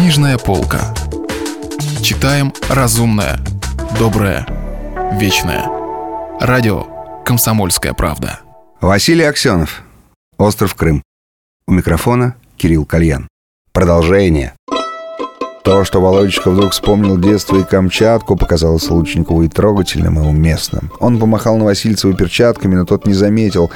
Книжная полка. Читаем разумное, доброе, вечное. Радио «Комсомольская правда». Василий Аксенов. Остров Крым. У микрофона Кирилл Кальян. Продолжение. То, что Володечка вдруг вспомнил детство и Камчатку, показалось Лучникову и трогательным, и уместным. Он помахал на Васильцеву перчатками, но тот не заметил.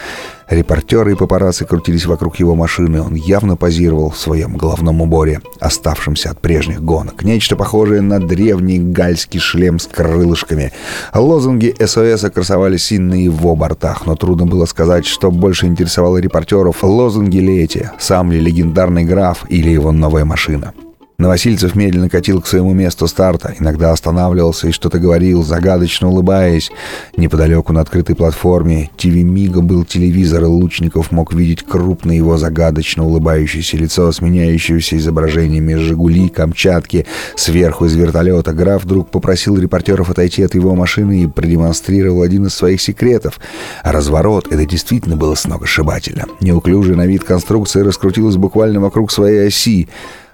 Репортеры и папарацци крутились вокруг его машины. Он явно позировал в своем головном уборе, оставшемся от прежних гонок. Нечто похожее на древний гальский шлем с крылышками. Лозунги СОС красовались и на его бортах, но трудно было сказать, что больше интересовало репортеров. Лозунги ли эти, сам ли легендарный граф или его новая машина. Новосильцев медленно катил к своему месту старта, иногда останавливался и что-то говорил, загадочно улыбаясь. Неподалеку на открытой платформе ТВ Мига был телевизор, и Лучников мог видеть крупное его загадочно улыбающееся лицо, сменяющееся изображениями «Жигули», «Камчатки». Сверху из вертолета граф вдруг попросил репортеров отойти от его машины и продемонстрировал один из своих секретов. разворот — это действительно было сногсшибательно. Неуклюжая на вид конструкция раскрутилась буквально вокруг своей оси.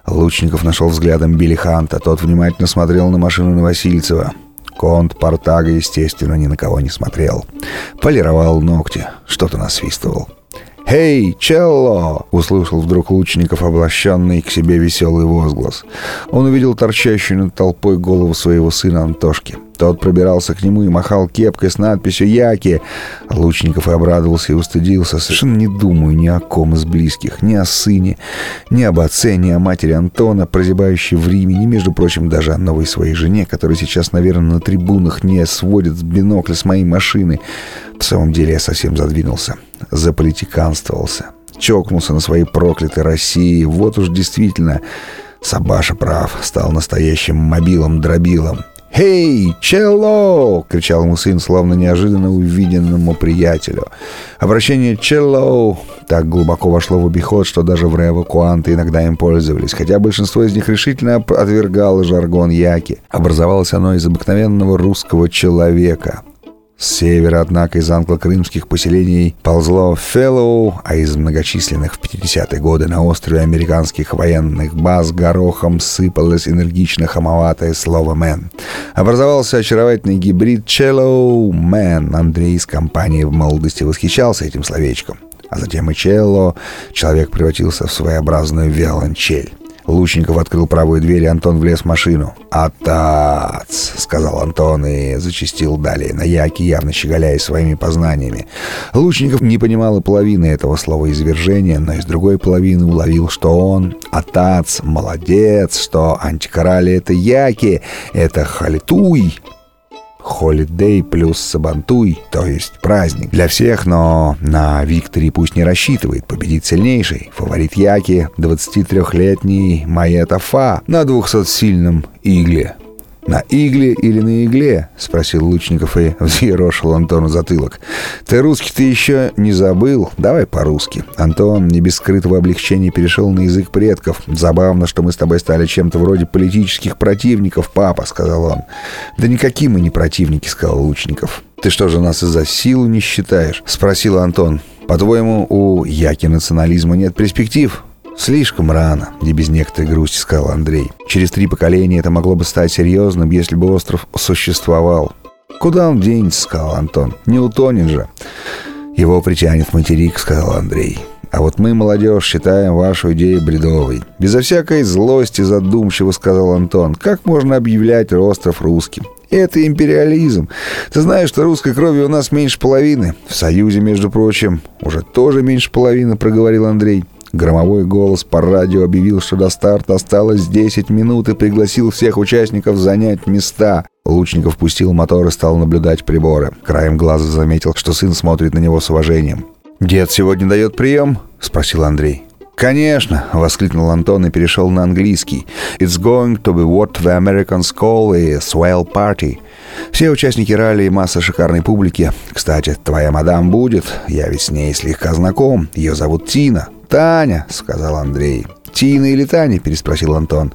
Лучников нашел взглядом Билли Ханта. Тот внимательно смотрел на машину Новосильцева. Конт Портага, естественно, ни на кого не смотрел. Полировал ногти, что-то насвистывал. «Эй, Челло!» — услышал вдруг Лучников облащенный к себе веселый возглас. Он увидел торчащую над толпой голову своего сына Антошки — тот пробирался к нему и махал кепкой с надписью «Яки». Лучников и обрадовался и устыдился. Совершенно не думаю ни о ком из близких, ни о сыне, ни об отце, ни о матери Антона, прозябающей в Риме, ни, между прочим, даже о новой своей жене, которая сейчас, наверное, на трибунах не сводит с бинокля с моей машины. В самом деле я совсем задвинулся, заполитиканствовался, чокнулся на своей проклятой России. Вот уж действительно... Сабаша прав, стал настоящим мобилом-дробилом. «Хей, челло!» — кричал ему сын, словно неожиданно увиденному приятелю. Обращение «челло» так глубоко вошло в обиход, что даже в эвакуанты иногда им пользовались, хотя большинство из них решительно отвергало жаргон яки. Образовалось оно из обыкновенного русского человека — с севера, однако, из англо-крымских поселений ползло Феллоу, а из многочисленных в 50-е годы на острове американских военных баз горохом сыпалось энергично хамоватое слово «мэн». Образовался очаровательный гибрид «челлоу мэн». Андрей из компании в молодости восхищался этим словечком. А затем и «челло» человек превратился в своеобразную виолончель. Лучников открыл правую дверь, и Антон влез в машину. «Атац!» — сказал Антон и зачистил далее, на яке, явно щеголяя своими познаниями. Лучников не понимал и половины этого слова извержения, но из другой половины уловил, что он «Атац! Молодец!» что антикорали — это яки, это халитуй, Холидей плюс Сабантуй, то есть праздник. Для всех, но на Викторе пусть не рассчитывает, победит сильнейший. Фаворит Яки, 23-летний Майета Фа на 200-сильном игле. «На игле или на игле?» — спросил Лучников и взъерошил Антону затылок. «Ты русский-то еще не забыл? Давай по-русски». Антон не без скрытого облегчения перешел на язык предков. «Забавно, что мы с тобой стали чем-то вроде политических противников, папа», — сказал он. «Да никакие мы не противники», — сказал Лучников. «Ты что же нас из-за силы не считаешь?» — спросил Антон. «По-твоему, у яки национализма нет перспектив?» «Слишком рано», — не без некоторой грусти сказал Андрей. «Через три поколения это могло бы стать серьезным, если бы остров существовал». «Куда он денется?» — сказал Антон. «Не утонет же». «Его притянет материк», — сказал Андрей. «А вот мы, молодежь, считаем вашу идею бредовой». «Безо всякой злости задумчиво», — сказал Антон. «Как можно объявлять остров русским? Это империализм. Ты знаешь, что русской крови у нас меньше половины. В Союзе, между прочим, уже тоже меньше половины, проговорил Андрей. Громовой голос по радио объявил, что до старта осталось 10 минут и пригласил всех участников занять места. Лучников пустил мотор и стал наблюдать приборы. Краем глаза заметил, что сын смотрит на него с уважением. «Дед сегодня дает прием?» — спросил Андрей. «Конечно!» — воскликнул Антон и перешел на английский. «It's going to be what the Americans call a swell party». Все участники ралли и масса шикарной публики. Кстати, твоя мадам будет. Я ведь с ней слегка знаком. Ее зовут Тина. «Таня», — сказал Андрей. «Тина или Таня?» — переспросил Антон.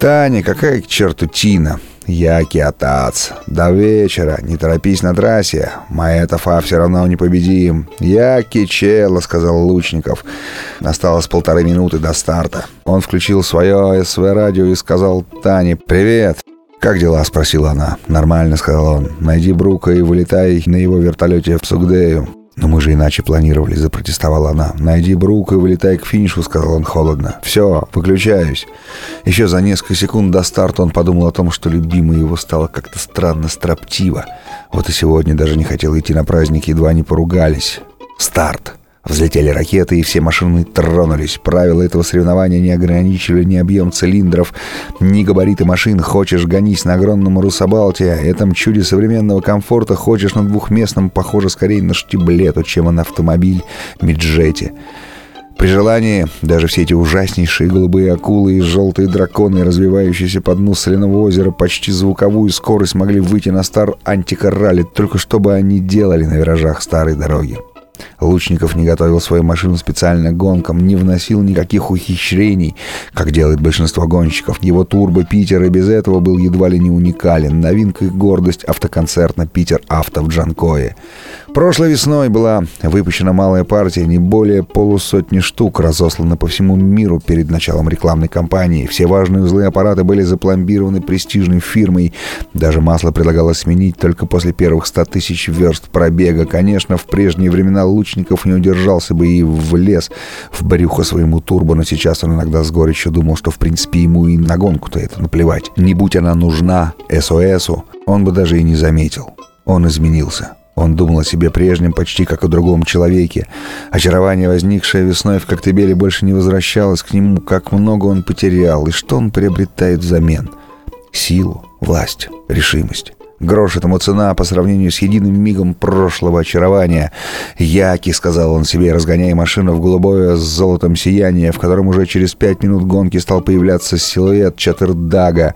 «Таня, какая к черту Тина? Яки отац. До вечера, не торопись на трассе. Маэтофа все равно не победим. Яки чело, сказал Лучников. Осталось полторы минуты до старта. Он включил свое СВ-радио и сказал Тане «Привет». «Как дела?» — спросила она. «Нормально», — сказал он. «Найди Брука и вылетай на его вертолете в Сугдею. «Но мы же иначе планировали», — запротестовала она. «Найди Брука и вылетай к финишу», — сказал он холодно. «Все, выключаюсь». Еще за несколько секунд до старта он подумал о том, что любимая его стала как-то странно строптива. Вот и сегодня даже не хотел идти на праздник, едва не поругались. Старт. Взлетели ракеты, и все машины тронулись. Правила этого соревнования не ограничивали ни объем цилиндров, ни габариты машин. Хочешь, гонись на огромном Русабалте, этом чуде современного комфорта. Хочешь на двухместном, похоже скорее на штиблету, чем на автомобиль Миджете. При желании даже все эти ужаснейшие голубые акулы и желтые драконы, развивающиеся по дну соляного озера, почти звуковую скорость могли выйти на стар антикоррали, только чтобы они делали на виражах старой дороги. Лучников не готовил свою машину специально к гонкам, не вносил никаких ухищрений, как делает большинство гонщиков. Его турбо Питер и без этого был едва ли не уникален. Новинка и гордость автоконцерна «Питер Авто» в Джанкое. Прошлой весной была выпущена малая партия, не более полусотни штук, разослана по всему миру перед началом рекламной кампании. Все важные узлы аппарата были запломбированы престижной фирмой. Даже масло предлагалось сменить только после первых 100 тысяч верст пробега. Конечно, в прежние времена Лучников не удержался бы и влез в брюхо своему турбо, но сейчас он иногда с горечью думал, что в принципе ему и на гонку-то это наплевать. Не будь она нужна СОСу, он бы даже и не заметил. Он изменился. Он думал о себе прежнем, почти как о другом человеке. Очарование, возникшее весной в Коктебеле, больше не возвращалось к нему, как много он потерял, и что он приобретает взамен. Силу, власть, решимость. Грош этому цена по сравнению с единым мигом прошлого очарования. «Яки», — сказал он себе, разгоняя машину в голубое с золотом сияние, в котором уже через пять минут гонки стал появляться силуэт Чатырдага.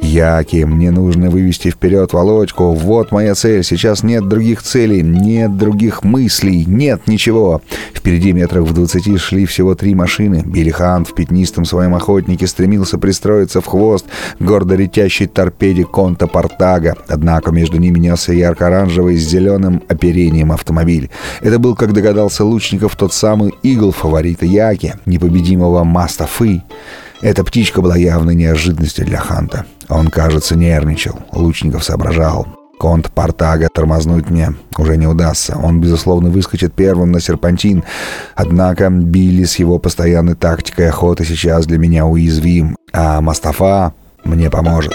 «Яки, мне нужно вывести вперед Володьку. Вот моя цель. Сейчас нет других целей, нет других мыслей, нет ничего». Впереди метрах в двадцати шли всего три машины. Билихан в пятнистом своем охотнике стремился пристроиться в хвост гордо летящей торпеде Конта Портага. Однако между ними несся ярко-оранжевый с зеленым оперением автомобиль. Это был, как догадался Лучников, тот самый игл фаворита Яки, непобедимого Мастафы. Эта птичка была явной неожиданностью для Ханта. Он, кажется, нервничал. Лучников соображал. Конт Портага тормознуть мне уже не удастся. Он, безусловно, выскочит первым на серпантин. Однако Билли с его постоянной тактикой охоты сейчас для меня уязвим, а Мастафа мне поможет.